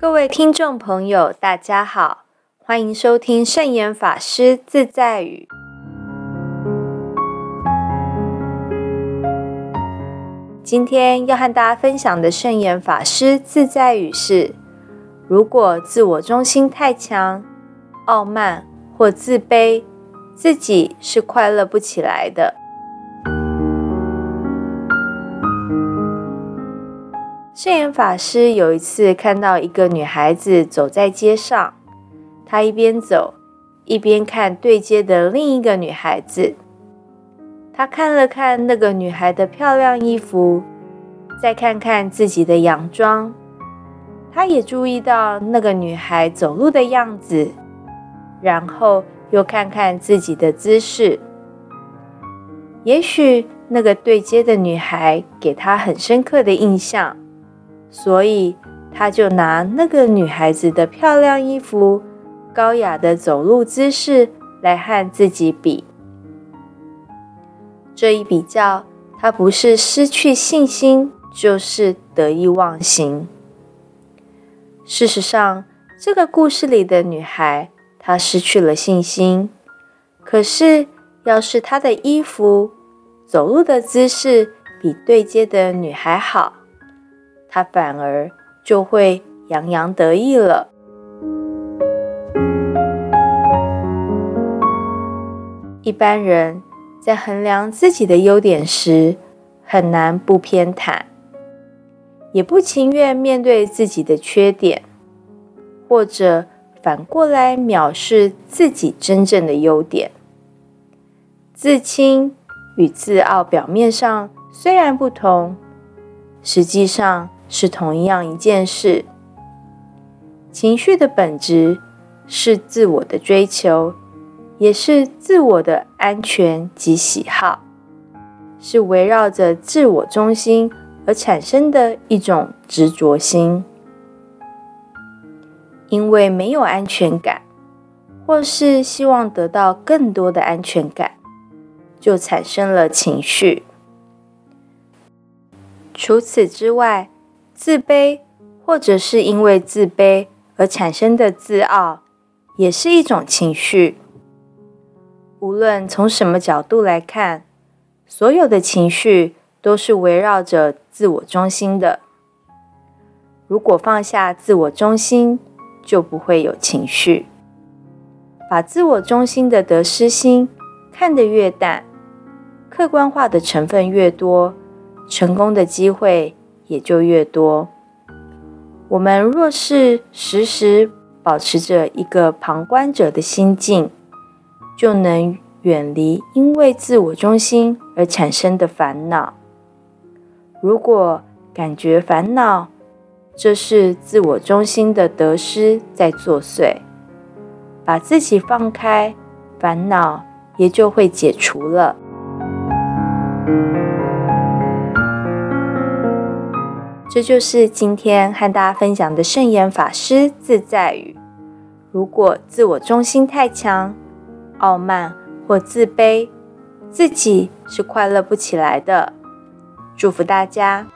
各位听众朋友，大家好，欢迎收听圣严法师自在语。今天要和大家分享的圣严法师自在语是：如果自我中心太强、傲慢或自卑，自己是快乐不起来的。圣严法师有一次看到一个女孩子走在街上，他一边走一边看对街的另一个女孩子。他看了看那个女孩的漂亮衣服，再看看自己的洋装，他也注意到那个女孩走路的样子，然后又看看自己的姿势。也许那个对接的女孩给他很深刻的印象。所以，他就拿那个女孩子的漂亮衣服、高雅的走路姿势来和自己比。这一比较，他不是失去信心，就是得意忘形。事实上，这个故事里的女孩，她失去了信心。可是，要是她的衣服、走路的姿势比对接的女孩好，他反而就会洋洋得意了。一般人在衡量自己的优点时，很难不偏袒，也不情愿面对自己的缺点，或者反过来藐视自己真正的优点。自轻与自傲表面上虽然不同，实际上。是同样一件事。情绪的本质是自我的追求，也是自我的安全及喜好，是围绕着自我中心而产生的一种执着心。因为没有安全感，或是希望得到更多的安全感，就产生了情绪。除此之外，自卑，或者是因为自卑而产生的自傲，也是一种情绪。无论从什么角度来看，所有的情绪都是围绕着自我中心的。如果放下自我中心，就不会有情绪。把自我中心的得失心看得越淡，客观化的成分越多，成功的机会。也就越多。我们若是时时保持着一个旁观者的心境，就能远离因为自我中心而产生的烦恼。如果感觉烦恼，这是自我中心的得失在作祟。把自己放开，烦恼也就会解除了。这就是今天和大家分享的圣言法师自在语。如果自我中心太强、傲慢或自卑，自己是快乐不起来的。祝福大家。